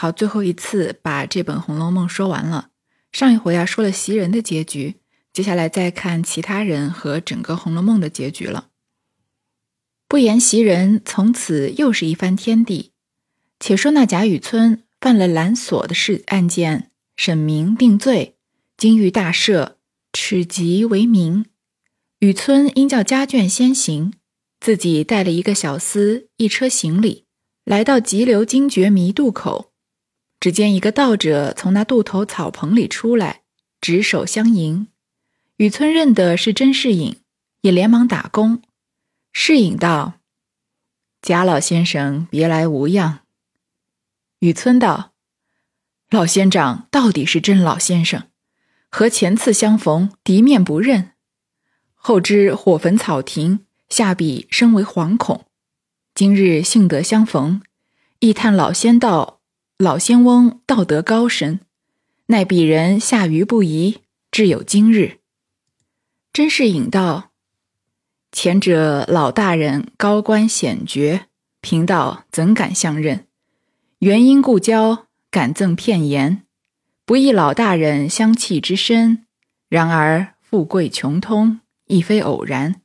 好，最后一次把这本《红楼梦》说完了。上一回啊说了袭人的结局，接下来再看其他人和整个《红楼梦》的结局了。不言袭人，从此又是一番天地。且说那贾雨村犯了拦锁的事案件，审明定罪，金玉大赦，耻极为名。雨村因叫家眷先行，自己带了一个小厮，一车行李，来到急流惊觉迷渡口。只见一个道者从那渡头草棚里出来，执手相迎。雨村认得是甄士隐，也连忙打躬。士隐道：“贾老先生别来无恙。”雨村道：“老仙长到底是甄老先生，和前次相逢敌面不认，后知火焚草亭，下笔生为惶恐。今日幸得相逢，亦叹老仙道。”老仙翁道德高深，奈鄙人下愚不疑，至有今日。甄士隐道：“前者老大人高官显爵，贫道怎敢相认？原因故交，敢赠片言，不意老大人相契之深。然而富贵穷通，亦非偶然。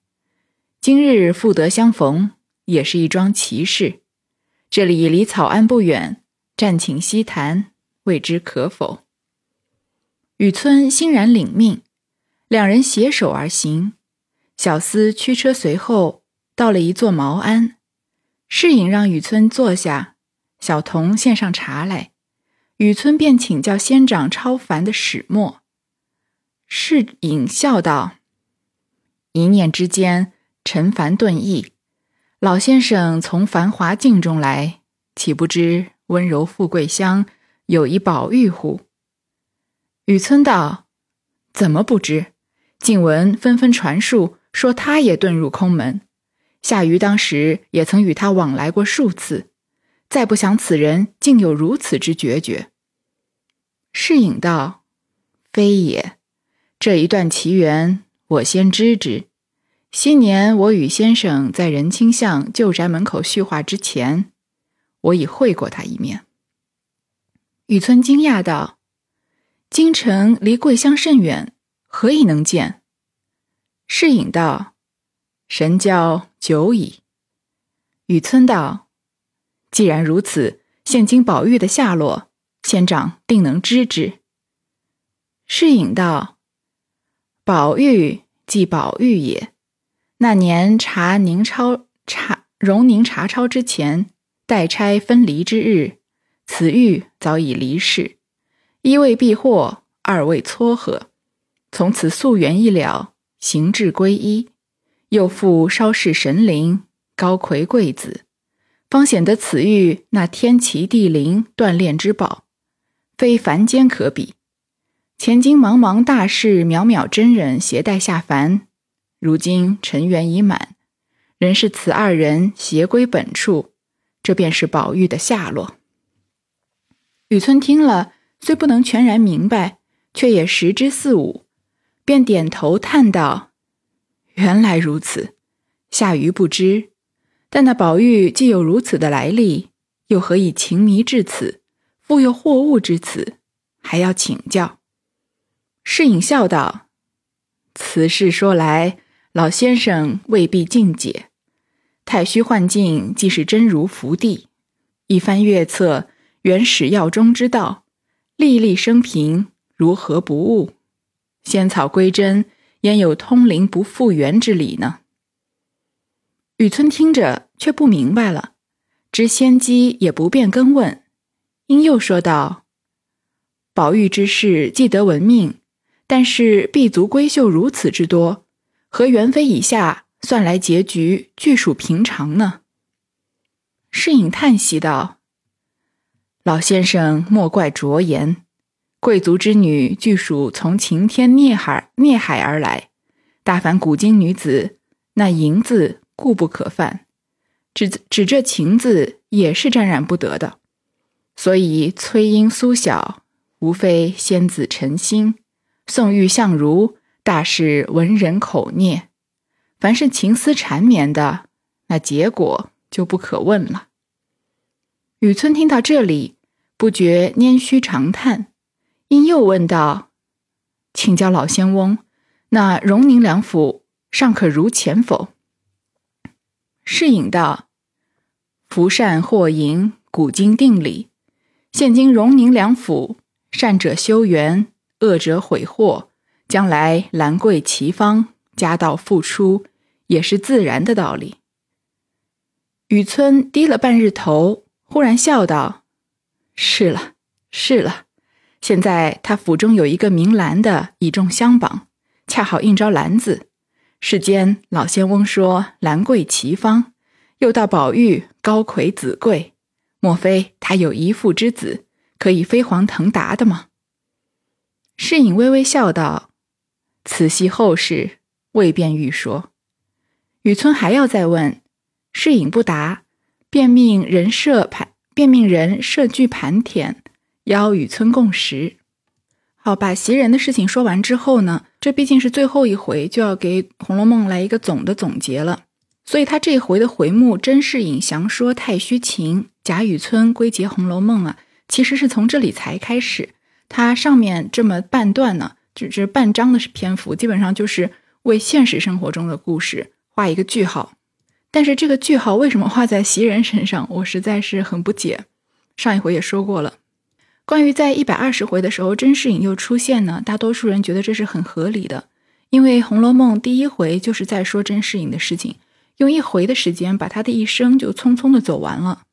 今日复得相逢，也是一桩奇事。这里离草庵不远。”暂请西谈，未知可否？雨村欣然领命，两人携手而行。小厮驱车随后，到了一座茅庵，侍隐让雨村坐下，小童献上茶来，雨村便请教仙长超凡的始末。侍隐笑道：“一念之间，尘凡顿逸。老先生从繁华境中来，岂不知？”温柔富贵乡有一宝玉户？雨村道：“怎么不知？静闻纷纷传述，说他也遁入空门。夏余当时也曾与他往来过数次，再不想此人竟有如此之决绝。”侍隐道：“非也，这一段奇缘，我先知之。昔年我与先生在仁清巷旧宅门口叙话之前。”我已会过他一面。雨村惊讶道：“京城离桂乡甚远，何以能见？”世隐道：“神交久矣。”雨村道：“既然如此，现今宝玉的下落，仙长定能知之。”世隐道：“宝玉即宝玉也。那年查宁超查荣宁查抄之前。”代差分离之日，此玉早已离世。一为避祸，二为撮合。从此溯源一了，行至归一，又复稍事神灵，高魁贵子，方显得此玉那天齐地灵锻炼之宝，非凡间可比。前经茫茫大士渺渺真人携带下凡，如今尘缘已满，仍是此二人携归本处。这便是宝玉的下落。雨村听了，虽不能全然明白，却也识之四五，便点头叹道：“原来如此，夏余不知。但那宝玉既有如此的来历，又何以情迷至此，复又惑物至此，还要请教？”侍隐笑道：“此事说来，老先生未必尽解。”太虚幻境，既是真如福地。一番月策，原始药中之道，粒粒生平，如何不悟？仙草归真，焉有通灵不复原之理呢？雨村听着却不明白了，知仙机也不便更问，因又说道：“宝玉之事既得闻命，但是必足闺秀如此之多，和元妃以下。”算来结局俱属平常呢。侍隐叹息道：“老先生莫怪拙言，贵族之女俱属从晴天孽海孽海而来，大凡古今女子，那淫字固不可犯，只只这情字也是沾染不得的。所以崔莺苏小，无非仙子陈心，宋玉相如，大是文人口孽。”凡是情丝缠绵的，那结果就不可问了。雨村听到这里，不觉拈须长叹，因又问道：“请教老仙翁，那荣宁两府尚可如前否？”世隐道：“福善祸淫，古今定理。现今荣宁两府，善者修缘，恶者毁祸。将来兰桂齐芳，家道复出，也是自然的道理。”雨村低了半日头，忽然笑道：“是了，是了。现在他府中有一个名兰的，倚重相榜，恰好应招兰子。世间老仙翁说兰桂齐芳，又道宝玉高魁子贵，莫非他有一父之子，可以飞黄腾达的吗？”世隐微微笑道：“此系后事，未便欲说。”雨村还要再问。世隐不答，便命人设盘，便命人设具盘田，邀雨村共食。好，把袭人的事情说完之后呢，这毕竟是最后一回，就要给《红楼梦》来一个总的总结了。所以他这回的回目“甄士隐详说太虚情，贾雨村归结红楼梦”啊，其实是从这里才开始。它上面这么半段呢，就是半章的篇幅，基本上就是为现实生活中的故事画一个句号。但是这个句号为什么画在袭人身上，我实在是很不解。上一回也说过了，关于在一百二十回的时候甄士隐又出现呢，大多数人觉得这是很合理的，因为《红楼梦》第一回就是在说甄士隐的事情，用一回的时间把他的一生就匆匆的走完了，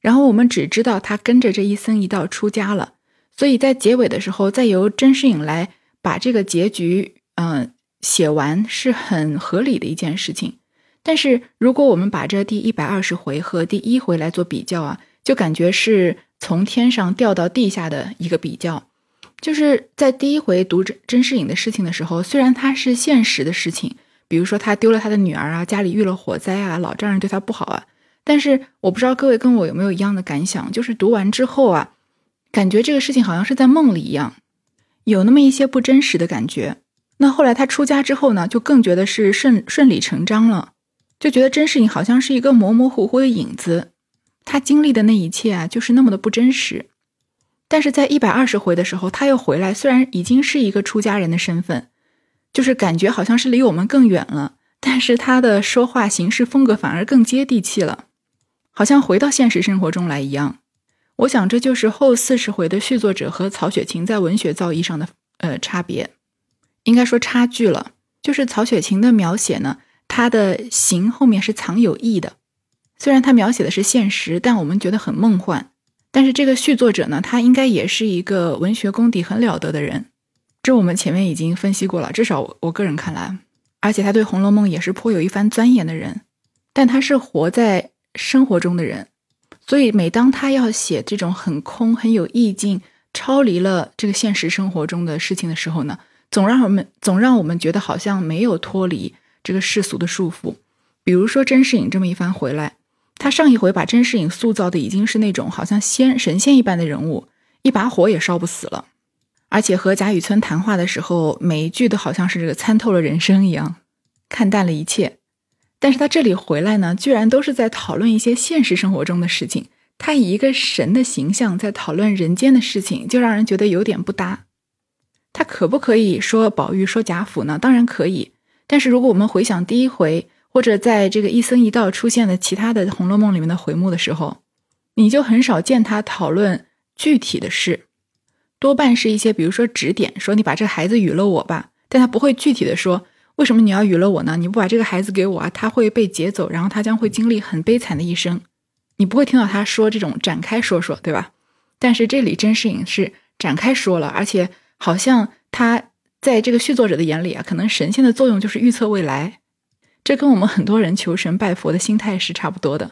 然后我们只知道他跟着这一僧一道出家了，所以在结尾的时候再由甄士隐来把这个结局嗯写完是很合理的一件事情。但是，如果我们把这第一百二十回和第一回来做比较啊，就感觉是从天上掉到地下的一个比较。就是在第一回读甄甄士隐的事情的时候，虽然他是现实的事情，比如说他丢了他的女儿啊，家里遇了火灾啊，老丈人对他不好啊，但是我不知道各位跟我有没有一样的感想，就是读完之后啊，感觉这个事情好像是在梦里一样，有那么一些不真实的感觉。那后来他出家之后呢，就更觉得是顺顺理成章了。就觉得甄士隐好像是一个模模糊糊的影子，他经历的那一切啊，就是那么的不真实。但是在一百二十回的时候，他又回来，虽然已经是一个出家人的身份，就是感觉好像是离我们更远了，但是他的说话行事风格反而更接地气了，好像回到现实生活中来一样。我想这就是后四十回的续作者和曹雪芹在文学造诣上的呃差别，应该说差距了。就是曹雪芹的描写呢。他的形后面是藏有意的，虽然他描写的是现实，但我们觉得很梦幻。但是这个续作者呢，他应该也是一个文学功底很了得的人，这我们前面已经分析过了。至少我个人看来，而且他对《红楼梦》也是颇有一番钻研的人。但他是活在生活中的人，所以每当他要写这种很空、很有意境、超离了这个现实生活中的事情的时候呢，总让我们总让我们觉得好像没有脱离。这个世俗的束缚，比如说甄士隐这么一番回来，他上一回把甄士隐塑造的已经是那种好像仙神仙一般的人物，一把火也烧不死了，而且和贾雨村谈话的时候，每一句都好像是这个参透了人生一样，看淡了一切。但是他这里回来呢，居然都是在讨论一些现实生活中的事情，他以一个神的形象在讨论人间的事情，就让人觉得有点不搭。他可不可以说宝玉说贾府呢？当然可以。但是如果我们回想第一回，或者在这个一僧一道出现的其他的《红楼梦》里面的回目的时候，你就很少见他讨论具体的事，多半是一些比如说指点，说你把这孩子与了我吧，但他不会具体的说为什么你要与了我呢？你不把这个孩子给我啊，他会被劫走，然后他将会经历很悲惨的一生，你不会听到他说这种展开说说，对吧？但是这里甄士隐是展开说了，而且好像他。在这个续作者的眼里啊，可能神仙的作用就是预测未来，这跟我们很多人求神拜佛的心态是差不多的，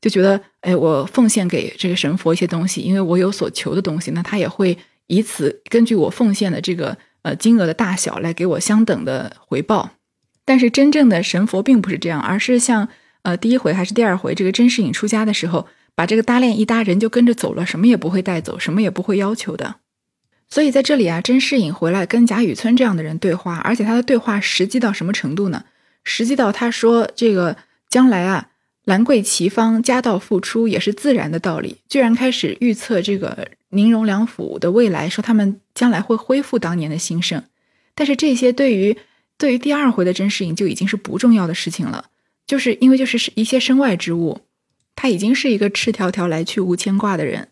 就觉得，哎，我奉献给这个神佛一些东西，因为我有所求的东西，那他也会以此根据我奉献的这个呃金额的大小来给我相等的回报。但是真正的神佛并不是这样，而是像呃第一回还是第二回，这个甄士隐出家的时候，把这个搭链一搭，人就跟着走了，什么也不会带走，什么也不会要求的。所以在这里啊，甄士隐回来跟贾雨村这样的人对话，而且他的对话实际到什么程度呢？实际到他说这个将来啊，兰桂齐芳，家道复出也是自然的道理，居然开始预测这个宁荣两府的未来，说他们将来会恢复当年的兴盛。但是这些对于对于第二回的甄士隐就已经是不重要的事情了，就是因为就是一些身外之物，他已经是一个赤条条来去无牵挂的人。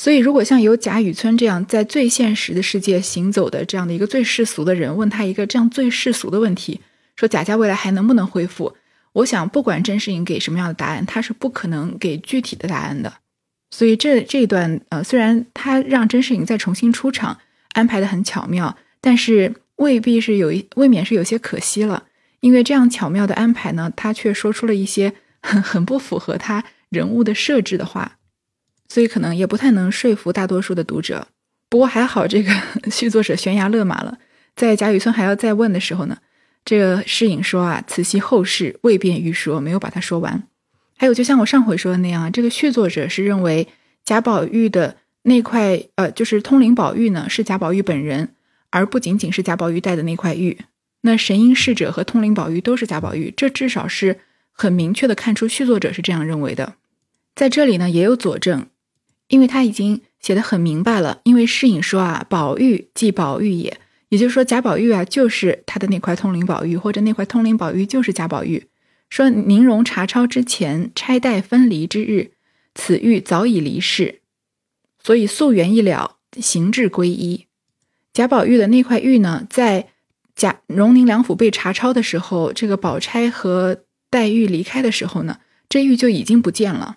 所以，如果像有贾雨村这样在最现实的世界行走的这样的一个最世俗的人，问他一个这样最世俗的问题，说贾家未来还能不能恢复？我想，不管甄士隐给什么样的答案，他是不可能给具体的答案的。所以这这一段，呃，虽然他让甄士隐再重新出场，安排的很巧妙，但是未必是有一未免是有些可惜了。因为这样巧妙的安排呢，他却说出了一些很 很不符合他人物的设置的话，所以可能也不太能说服大多数的读者。不过还好，这个 续作者悬崖勒马了，在贾雨村还要再问的时候呢。这个诗隐说啊，此系后事未便欲说，没有把它说完。还有，就像我上回说的那样，这个续作者是认为贾宝玉的那块，呃，就是通灵宝玉呢，是贾宝玉本人，而不仅仅是贾宝玉带的那块玉。那神瑛侍者和通灵宝玉都是贾宝玉，这至少是很明确的看出续作者是这样认为的。在这里呢，也有佐证，因为他已经写的很明白了。因为诗隐说啊，宝玉即宝玉也。也就是说，贾宝玉啊，就是他的那块通灵宝玉，或者那块通灵宝玉就是贾宝玉。说宁荣查抄之前拆代分离之日，此玉早已离世，所以溯源一了，形制归一。贾宝玉的那块玉呢，在贾荣宁两府被查抄的时候，这个宝钗和黛玉离开的时候呢，这玉就已经不见了。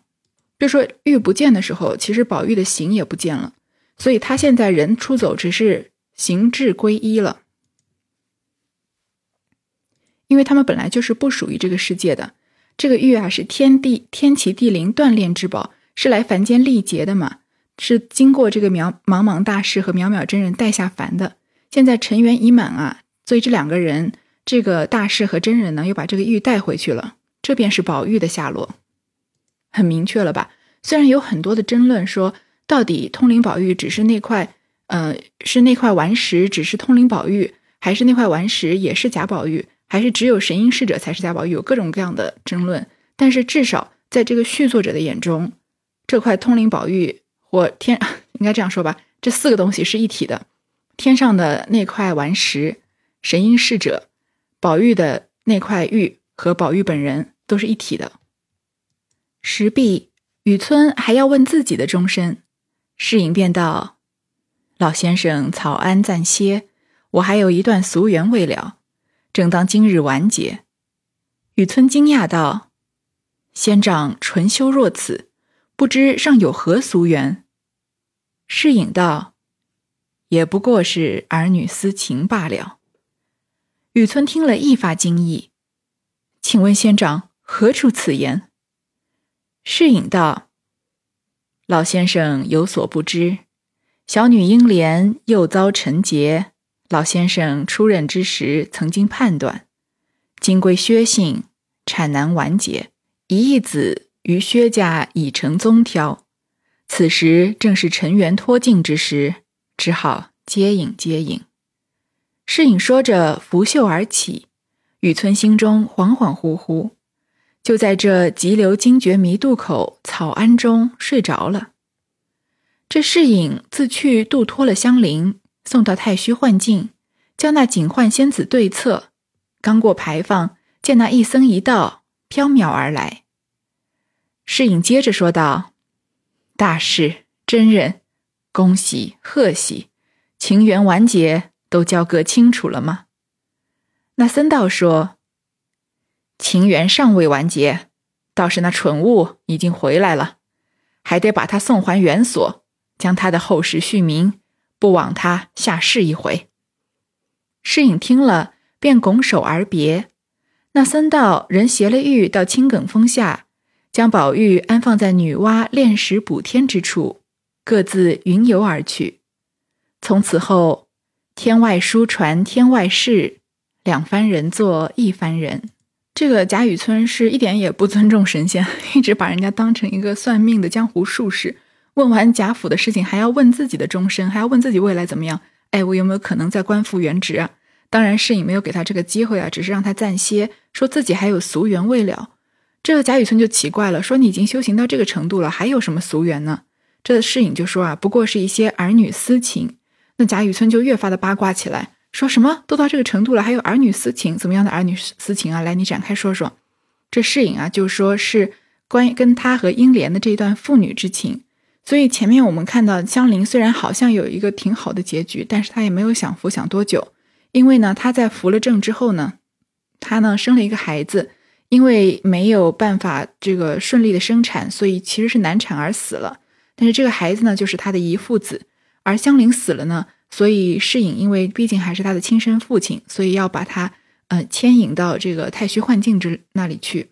就说玉不见的时候，其实宝玉的形也不见了，所以他现在人出走，只是。形质归一了，因为他们本来就是不属于这个世界的。这个玉啊，是天地天齐地灵锻炼之宝，是来凡间历劫的嘛，是经过这个渺茫茫大师和渺渺真人带下凡的。现在尘缘已满啊，所以这两个人，这个大师和真人呢，又把这个玉带回去了。这便是宝玉的下落，很明确了吧？虽然有很多的争论，说到底通灵宝玉只是那块。呃，是那块顽石只是通灵宝玉，还是那块顽石也是贾宝玉，还是只有神瑛侍者才是贾宝玉？有各种各样的争论。但是至少在这个续作者的眼中，这块通灵宝玉或天 应该这样说吧，这四个东西是一体的。天上的那块顽石，神瑛侍者，宝玉的那块玉和宝玉本人都是一体的。石壁雨村还要问自己的终身，世隐便道。老先生草庵暂歇，我还有一段俗缘未了，正当今日完结。雨村惊讶道：“仙长纯修若此，不知尚有何俗缘？”侍隐道：“也不过是儿女私情罢了。”雨村听了一发惊异，请问仙长何出此言？侍隐道：“老先生有所不知。”小女英莲又遭陈劫，老先生出任之时曾经判断，今归薛姓，产难完结，一义子于薛家已成宗挑，此时正是尘缘脱尽之时，只好接应接应。侍隐说着拂袖而起，雨村心中恍恍惚惚，就在这急流惊觉迷渡口草庵中睡着了。这侍隐自去渡脱了香菱，送到太虚幻境，将那警幻仙子对策。刚过牌坊，见那一僧一道飘渺而来。侍隐接着说道：“大事真人，恭喜贺喜，情缘完结，都交割清楚了吗？”那僧道说：“情缘尚未完结，倒是那蠢物已经回来了，还得把他送还原所。”将他的后事续明，不枉他下世一回。侍隐听了，便拱手而别。那僧道人携了玉到青埂峰下，将宝玉安放在女娲炼石补天之处，各自云游而去。从此后，天外书传天外事，两番人做一番人。这个贾雨村是一点也不尊重神仙，一直把人家当成一个算命的江湖术士。问完贾府的事情，还要问自己的终身，还要问自己未来怎么样？哎，我有没有可能再官复原职啊？当然，侍隐没有给他这个机会啊，只是让他暂歇，说自己还有俗缘未了。这个贾雨村就奇怪了，说：“你已经修行到这个程度了，还有什么俗缘呢？”这世隐就说：“啊，不过是一些儿女私情。”那贾雨村就越发的八卦起来，说什么都到这个程度了，还有儿女私情？怎么样的儿女私情啊？来，你展开说说。这世隐啊，就说是关于跟他和英莲的这一段父女之情。所以前面我们看到香菱虽然好像有一个挺好的结局，但是她也没有享福享多久，因为呢，她在服了正之后呢，她呢生了一个孩子，因为没有办法这个顺利的生产，所以其实是难产而死了。但是这个孩子呢，就是他的遗父子，而香菱死了呢，所以世隐因为毕竟还是他的亲生父亲，所以要把他呃牵引到这个太虚幻境之那里去。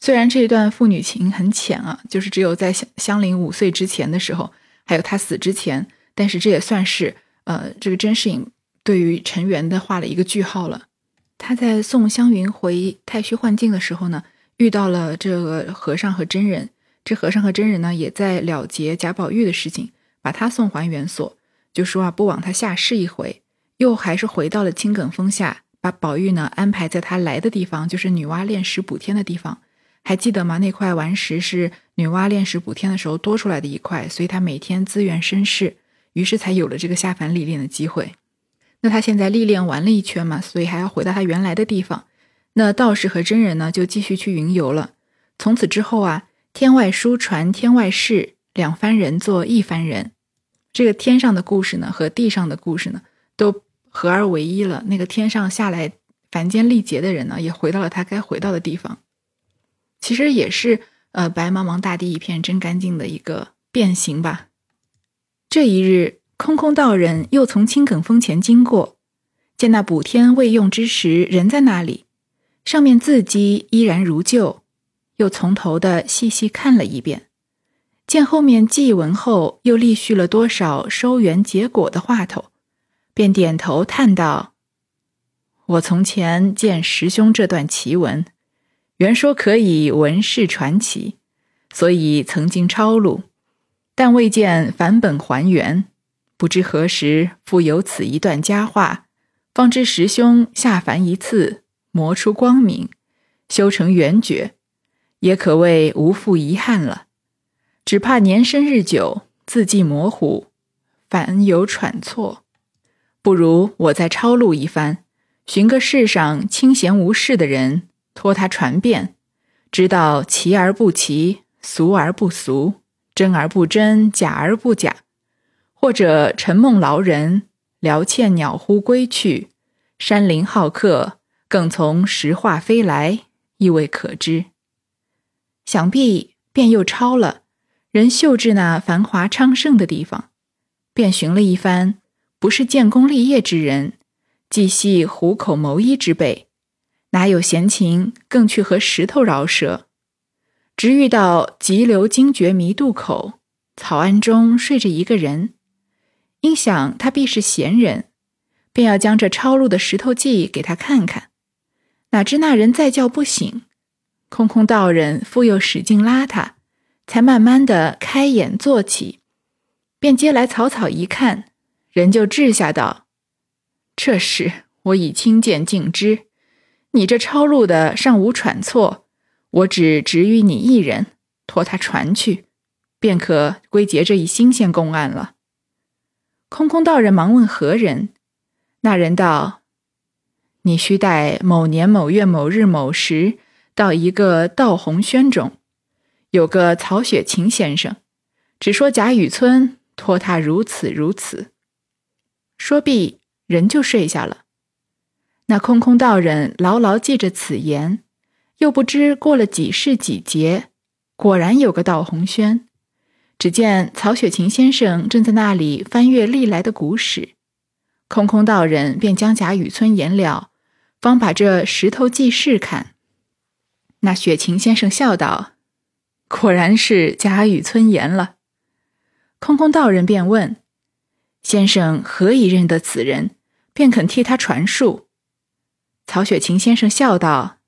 虽然这一段父女情很浅啊，就是只有在香香菱五岁之前的时候，还有她死之前，但是这也算是呃，这个甄士隐对于陈元的画了一个句号了。他在送香云回太虚幻境的时候呢，遇到了这个和尚和真人，这和尚和真人呢也在了结贾宝玉的事情，把他送还原所，就说啊不枉他下世一回，又还是回到了青埂峰下，把宝玉呢安排在他来的地方，就是女娲炼石补天的地方。还记得吗？那块顽石是女娲炼石补天的时候多出来的一块，所以她每天资源深世，于是才有了这个下凡历练的机会。那他现在历练完了一圈嘛，所以还要回到他原来的地方。那道士和真人呢，就继续去云游了。从此之后啊，天外书传天外事，两番人做一番人。这个天上的故事呢，和地上的故事呢，都合而为一了。那个天上下来凡间历劫的人呢，也回到了他该回到的地方。其实也是，呃，白茫茫大地一片真干净的一个变形吧。这一日，空空道人又从青埂峰前经过，见那补天未用之时人在那里，上面字迹依然如旧，又从头的细细看了一遍，见后面祭文后又立续了多少收缘结果的话头，便点头叹道：“我从前见师兄这段奇文。”原说可以文世传奇，所以曾经抄录，但未见返本还原。不知何时复有此一段佳话，方知师兄下凡一次，磨出光明，修成圆觉，也可谓无复遗憾了。只怕年深日久，字迹模糊，凡有喘错，不如我再抄录一番，寻个世上清闲无事的人。托他传遍，知道奇而不奇，俗而不俗，真而不真，假而不假。或者晨梦劳人，聊倩鸟呼归去，山林好客，更从石化飞来，亦未可知。想必便又抄了，人秀至那繁华昌盛的地方，便寻了一番，不是建功立业之人，既系虎口谋衣之辈。哪有闲情更去和石头饶舌？直遇到急流惊觉迷渡口，草庵中睡着一个人。因想他必是闲人，便要将这抄录的石头记给他看看。哪知那人再叫不醒，空空道人复又使劲拉他，才慢慢的开眼坐起，便接来草草一看，人就掷下道：“这事我已亲见尽知。”你这抄录的尚无喘错，我只指与你一人，托他传去，便可归结这一新鲜公案了。空空道人忙问何人，那人道：“你须待某年某月某日某时，到一个道红轩中，有个曹雪芹先生，只说贾雨村托他如此如此。”说毕，人就睡下了。那空空道人牢牢记着此言，又不知过了几世几劫，果然有个道红轩。只见曹雪芹先生正在那里翻阅历来的古史，空空道人便将贾雨村言了，方把这石头记事看。那雪芹先生笑道：“果然是贾雨村言了。”空空道人便问：“先生何以认得此人，便肯替他传述？”曹雪芹先生笑道：“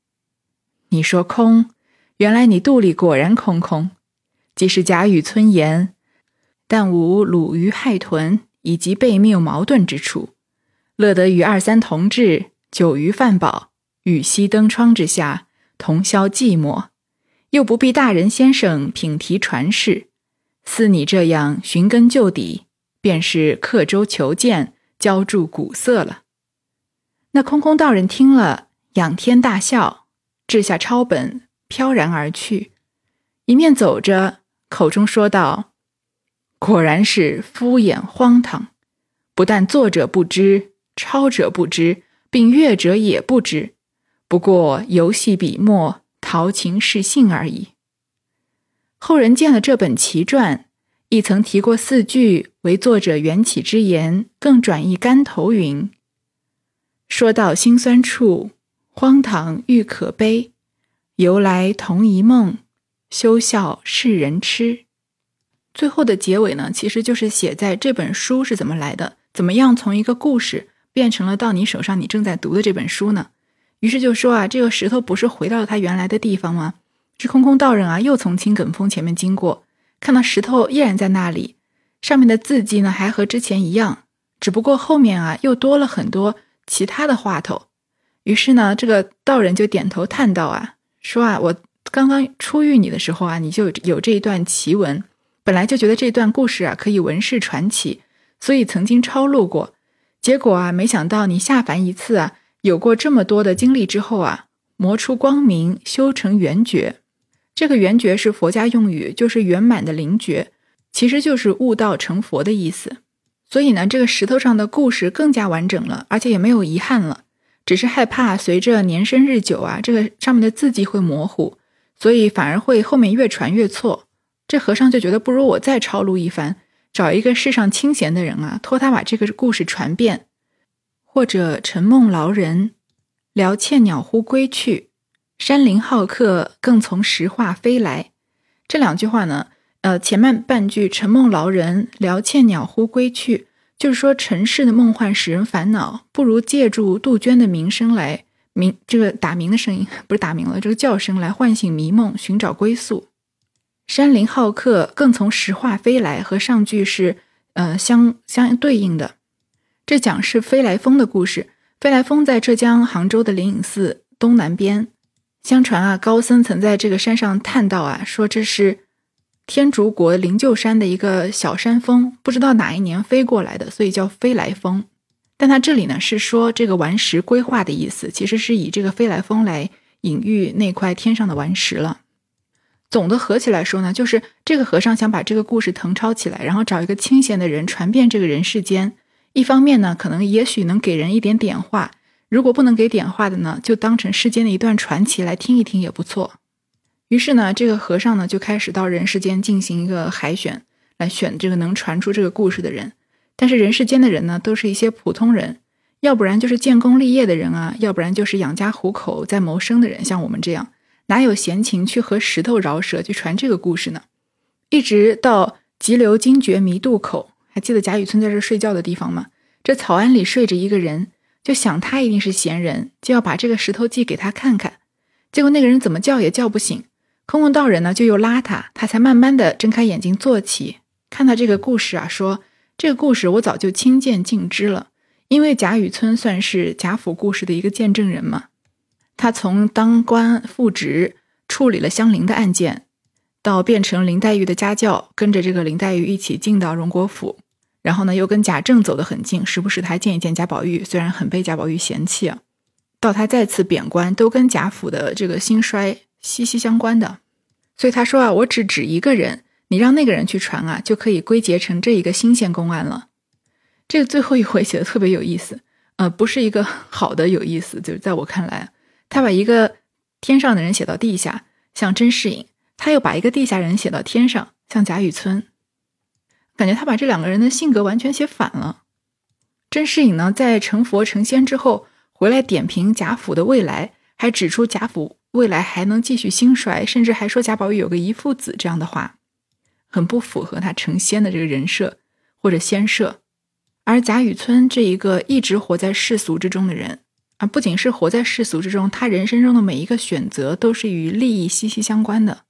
你说空，原来你肚里果然空空。即是贾雨村言，但无鲁鱼害豚以及悖谬矛盾之处，乐得与二三同志酒余饭饱，与息灯窗之下，同消寂寞，又不必大人先生品题传世，似你这样寻根究底，便是刻舟求剑，浇筑古色了。那空空道人听了，仰天大笑，掷下抄本，飘然而去。一面走着，口中说道：“果然是敷衍荒唐，不但作者不知，抄者不知，并阅者也不知。不过游戏笔墨，豪情示性而已。”后人见了这本奇传，亦曾提过四句为作者缘起之言，更转意干头云：“说到心酸处，荒唐愈可悲，由来同一梦。”休笑世人痴，最后的结尾呢，其实就是写在这本书是怎么来的，怎么样从一个故事变成了到你手上你正在读的这本书呢？于是就说啊，这个石头不是回到了它原来的地方吗？这空空道人啊，又从青埂峰前面经过，看到石头依然在那里，上面的字迹呢还和之前一样，只不过后面啊又多了很多其他的话头。于是呢，这个道人就点头叹道啊，说啊，我。刚刚初遇你的时候啊，你就有这一段奇闻，本来就觉得这段故事啊可以文世传奇，所以曾经抄录过。结果啊，没想到你下凡一次啊，有过这么多的经历之后啊，磨出光明，修成圆觉。这个圆觉是佛家用语，就是圆满的灵觉，其实就是悟道成佛的意思。所以呢，这个石头上的故事更加完整了，而且也没有遗憾了，只是害怕随着年深日久啊，这个上面的字迹会模糊。所以反而会后面越传越错，这和尚就觉得不如我再抄录一番，找一个世上清闲的人啊，托他把这个故事传遍，或者沉梦劳人，聊倩鸟忽归去，山林好客更从石化飞来。这两句话呢，呃，前面半句沉梦劳人，聊倩鸟忽归去，就是说尘世的梦幻使人烦恼，不如借助杜鹃的鸣声来。鸣这个打鸣的声音 不是打鸣了，这个叫声来唤醒迷梦，寻找归宿。山林好客更从石化飞来，和上句是呃相相对应的。这讲是飞来峰的故事。飞来峰在浙江杭州的灵隐寺东南边。相传啊，高僧曾在这个山上叹道啊，说这是天竺国灵鹫山的一个小山峰，不知道哪一年飞过来的，所以叫飞来峰。但他这里呢是说这个顽石规划的意思，其实是以这个飞来峰来隐喻那块天上的顽石了。总的合起来说呢，就是这个和尚想把这个故事誊抄起来，然后找一个清闲的人传遍这个人世间。一方面呢，可能也许能给人一点点化；如果不能给点化的呢，就当成世间的一段传奇来听一听也不错。于是呢，这个和尚呢就开始到人世间进行一个海选，来选这个能传出这个故事的人。但是人世间的人呢，都是一些普通人，要不然就是建功立业的人啊，要不然就是养家糊口在谋生的人。像我们这样，哪有闲情去和石头饶舌去传这个故事呢？一直到急流惊觉迷渡口，还记得贾雨村在这睡觉的地方吗？这草庵里睡着一个人，就想他一定是闲人，就要把这个石头记给他看看。结果那个人怎么叫也叫不醒，空空道人呢就又拉他，他才慢慢的睁开眼睛坐起，看到这个故事啊，说。这个故事我早就亲见尽知了，因为贾雨村算是贾府故事的一个见证人嘛。他从当官复职，处理了香菱的案件，到变成林黛玉的家教，跟着这个林黛玉一起进到荣国府，然后呢又跟贾政走得很近，时不时还见一见贾宝玉，虽然很被贾宝玉嫌弃啊。到他再次贬官，都跟贾府的这个兴衰息息相关的。所以他说啊，我只指一个人。你让那个人去传啊，就可以归结成这一个新鲜公案了。这个最后一回写的特别有意思，呃，不是一个 好的有意思，就是在我看来，他把一个天上的人写到地下，像甄士隐；他又把一个地下人写到天上，像贾雨村。感觉他把这两个人的性格完全写反了。甄士隐呢，在成佛成仙之后回来点评贾府的未来，还指出贾府未来还能继续兴衰，甚至还说贾宝玉有个遗父子这样的话。很不符合他成仙的这个人设或者仙设，而贾雨村这一个一直活在世俗之中的人啊，不仅是活在世俗之中，他人生中的每一个选择都是与利益息息相关的，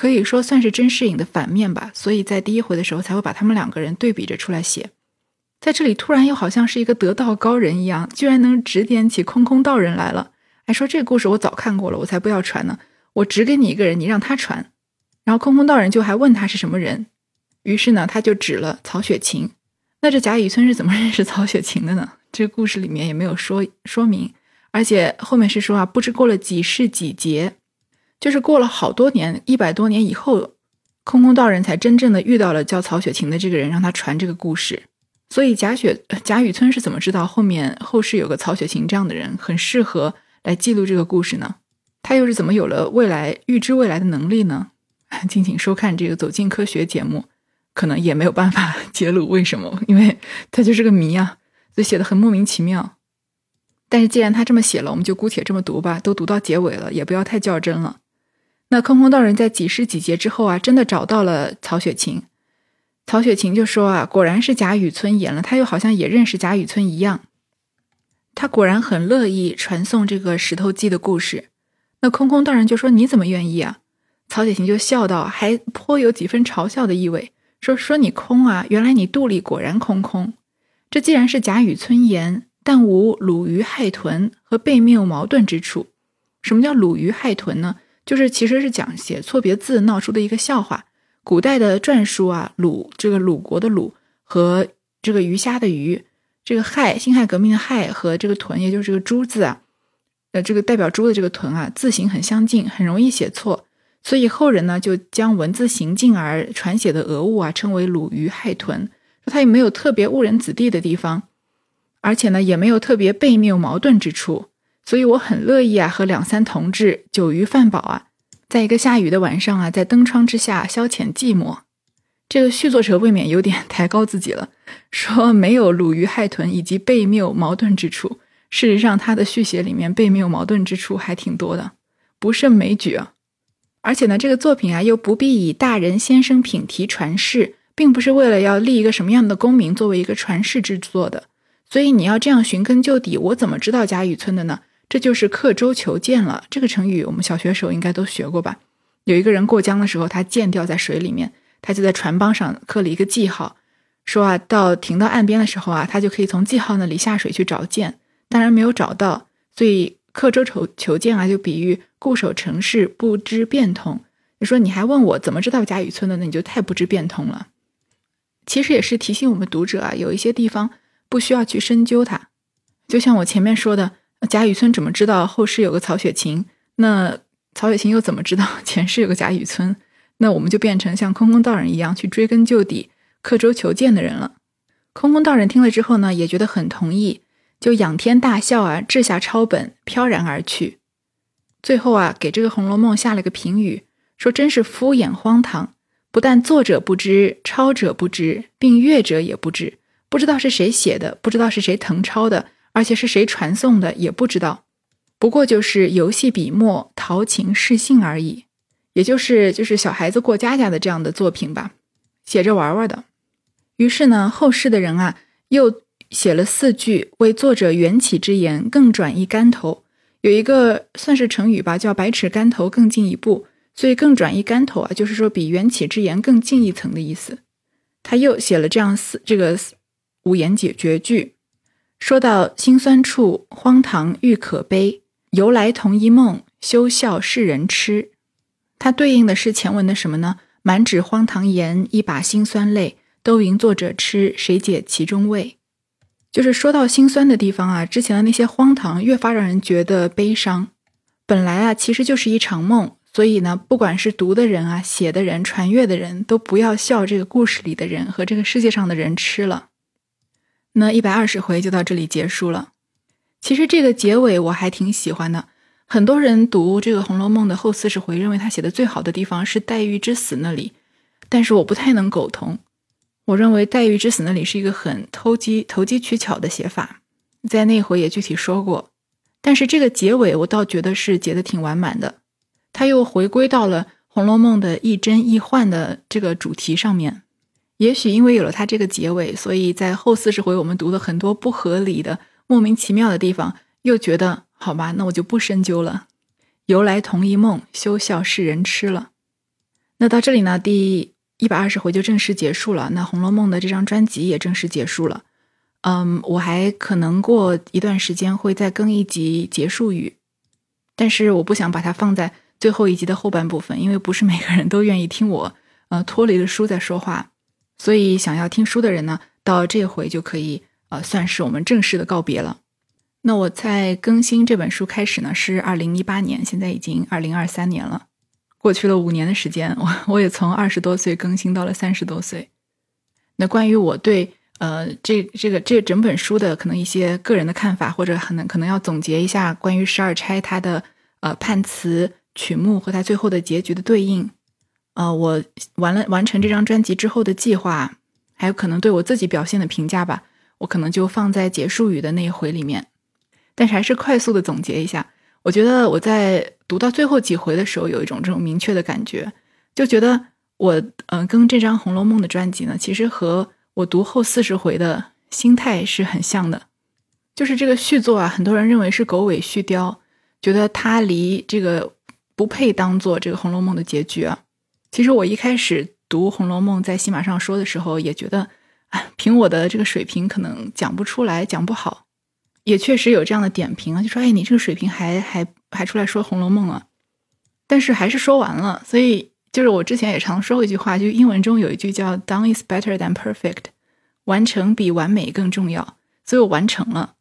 可以说算是甄士隐的反面吧。所以在第一回的时候才会把他们两个人对比着出来写，在这里突然又好像是一个得道高人一样，居然能指点起空空道人来了，还说这个故事我早看过了，我才不要传呢。我指给你一个人，你让他传。然后空空道人就还问他是什么人，于是呢，他就指了曹雪芹。那这贾雨村是怎么 认识曹雪芹的呢？这故事里面也没有说说明，而且后面是说啊，不知过了几世几劫，就是过了好多年，一百多年以后，空空道人才真正的遇到了叫曹雪芹的这个人，让他传这个故事。所以贾雪贾雨村是怎么知道后面后世有个曹雪芹这样的人很适合来记录这个故事呢？他又是怎么有了未来预知未来的能力呢？敬请收看这个《走进科学》节目，可能也没有办法 揭露为什么，因为他就是个谜啊，所以写的很莫名其妙。但是既然他这么写了，我们就姑且这么读吧，都读到结尾了，也不要太较真了。那空空道人在几世几劫之后啊，真的找到了曹雪芹。曹雪芹就说啊，果然是贾雨村演了，他又好像也认识贾雨村一样，他果然很乐意传送这个石头记的故事。那空空道人就说：“你怎么愿意啊？”曹雪芹就笑道，还颇有几分嘲笑的意味，说：“说你空啊，原来你肚里果然空空。这既然是贾雨村言，但无鲁鱼害豚和背面有矛盾之处。什么叫鲁鱼害豚呢？就是其实是讲写错别字闹出的一个笑话。”古代的篆书啊，鲁这个鲁国的鲁和这个鱼虾的鱼，这个亥辛亥革命的亥和这个豚，也就是这个猪字啊，呃，这个代表猪的这个豚啊，字形很相近，很容易写错，所以后人呢就将文字行进而传写的讹物啊称为鲁鱼亥豚，说它也没有特别误人子弟的地方，而且呢也没有特别悖谬矛盾之处，所以我很乐意啊和两三同志酒余饭饱啊。在一个下雨的晚上啊，在灯窗之下消遣寂寞，这个续作者未免有点抬高自己了，说没有鲁鱼害豚以及悖谬矛盾之处。事实上，他的续写里面悖谬矛盾之处还挺多的，不胜枚举啊。而且呢，这个作品啊，又不必以大人先生品题传世，并不是为了要立一个什么样的功名作为一个传世之作的。所以你要这样寻根究底，我怎么知道贾雨村的呢？这就是刻舟求剑了。这个成语我们小学时候应该都学过吧？有一个人过江的时候，他剑掉在水里面，他就在船帮上刻了一个记号，说啊，到停到岸边的时候啊，他就可以从记号那里下水去找剑。当然没有找到，所以刻舟求求剑啊，就比喻固守城市不知变通。你说你还问我怎么知道贾雨村的，那你就太不知变通了。其实也是提醒我们读者啊，有一些地方不需要去深究它，就像我前面说的。贾雨村怎么知道后世有个曹雪芹？那曹雪芹又怎么知道前世有个贾雨村？那我们就变成像空空道人一样去追根究底、刻舟求剑的人了。空空道人听了之后呢，也觉得很同意，就仰天大笑啊，掷下抄本，飘然而去。最后啊，给这个《红楼梦》下了个评语，说真是敷衍荒唐，不但作者不知，抄者不知，并阅者也不知，不知道是谁写的，不知道是谁誊抄的。而且是谁传送的也不知道，不过就是游戏笔墨、陶情示性而已，也就是就是小孩子过家家的这样的作品吧，写着玩玩的。于是呢，后世的人啊，又写了四句为作者缘起之言更转一竿头，有一个算是成语吧，叫百尺竿头更进一步，所以更转一竿头啊，就是说比缘起之言更进一层的意思。他又写了这样四这个五言绝绝句。说到心酸处，荒唐欲可悲。由来同一梦，休笑世人痴。它对应的是前文的什么呢？满纸荒唐言，一把辛酸泪。都云作者痴，谁解其中味？就是说到心酸的地方啊，之前的那些荒唐越发让人觉得悲伤。本来啊，其实就是一场梦。所以呢，不管是读的人啊，写的人，传阅的人，都不要笑这个故事里的人和这个世界上的人痴了。那一百二十回就到这里结束了。其实这个结尾我还挺喜欢的。很多人读这个《红楼梦》的后四十回，认为他写的最好的地方是黛玉之死那里，但是我不太能苟同。我认为黛玉之死那里是一个很投机、投机取巧的写法，在那回也具体说过。但是这个结尾我倒觉得是结的挺完满的，他又回归到了《红楼梦》的亦真亦幻的这个主题上面。也许因为有了它这个结尾，所以在后四十回我们读的很多不合理的、莫名其妙的地方，又觉得好吧，那我就不深究了。由来同一梦，休笑世人痴了。那到这里呢，第一百二十回就正式结束了。那《红楼梦》的这张专辑也正式结束了。嗯，我还可能过一段时间会再更一集结束语，但是我不想把它放在最后一集的后半部分，因为不是每个人都愿意听我呃脱离了书在说话，所以想要听书的人呢，到这回就可以呃算是我们正式的告别了。那我在更新这本书开始呢是二零一八年，现在已经二零二三年了，过去了五年的时间，我我也从二十多岁更新到了三十多岁。那关于我对呃这这个这整本书的可能一些个人的看法，或者可能可能要总结一下关于十二钗它的呃判词。曲目和它最后的结局的对应，呃，我完了完成这张专辑之后的计划，还有可能对我自己表现的评价吧，我可能就放在结束语的那一回里面。但是还是快速的总结一下，我觉得我在读到最后几回的时候，有一种这种明确的感觉，就觉得我嗯跟这张《红楼梦》的专辑呢，其实和我读后四十回的心态是很像的，就是这个续作啊，很多人认为是狗尾续貂，觉得它离这个。不配当做这个《红楼梦》的结局啊！其实我一开始读《红楼梦》在喜马上说的时候，也觉得，啊，凭我的这个水平，可能讲不出来，讲不好。也确实有这样的点评啊，就说：“哎，你这个水平还还还出来说《红楼梦》啊。”但是还是说完了。所以就是我之前也常说过一句话，就英文中有一句叫 “done is better than perfect”，完成比完美更重要。所以我完成了。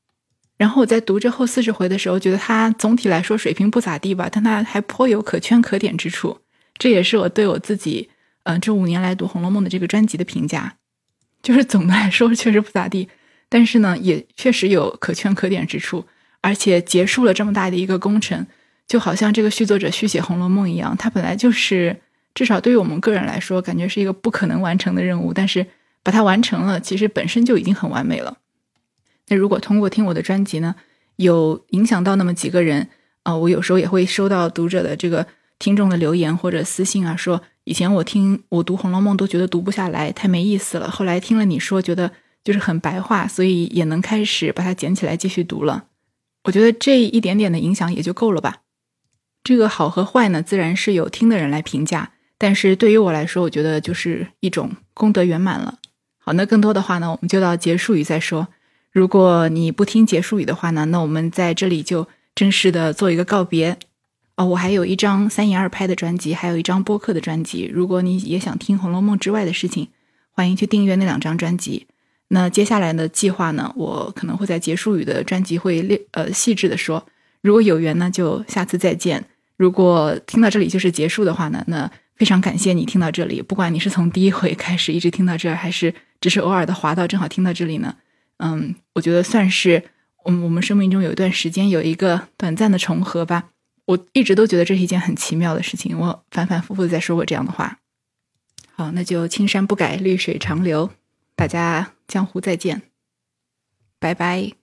然后我在读这后四十回的时候，觉得他总体来说水平不咋地吧，但他还颇有可圈可点之处。这也是我对我自己，嗯，这五年来读《红楼梦》的这个专辑的评价，就是总的来说 确实不咋地，但是呢，也确实有可圈可点之处。而且结束了这么大的一个工程，就好像这个续作者续写《红楼梦》一样，它本来就是至少对于我们个人来说，感觉是一个不可能完成的任务，但是把它完成了，其实本身就已经很完美了。那如果通过听我的专辑呢，有影响到那么几个人，啊，我有时候也会收到读者的这个听众的留言或者私信啊，说以前我听我读《红楼梦》都觉得读不下来，太没意思了。后来听了你说，觉得就是很白话，所以也能开始把它捡起来继续读了。我觉得这一点点的影响也就够了吧。这个好和坏呢，自然是有听的人来评价，但是对于我来说，我觉得就是一种功德圆满了。好，那更多的话呢，我们就到结束语再说。如果你不听结束语的话呢，那我们在这里就正式的做一个告别。哦，我还有一张三言二拍的专辑，还有一张播客的专辑。如果你也想听《红楼梦》之外的事情，欢迎去订阅那两张专辑。那接下来的计划呢，我可能会在结束语的专辑会列呃细致的说。如果有缘呢，就下次再见。如果听到这里就是结束的话呢，那非常感谢你听到这里。不管你是从第一回开始一直听到这儿，还是只是偶尔的滑到正好听到这里呢。嗯，我觉得算是我们我们生命中有一段时间有一个短暂的重合吧。我一直都觉得这是一件很奇妙的事情。我反反复复的在说过这样的话。好，那就青山不改，绿水长流。大家江湖再见，拜拜。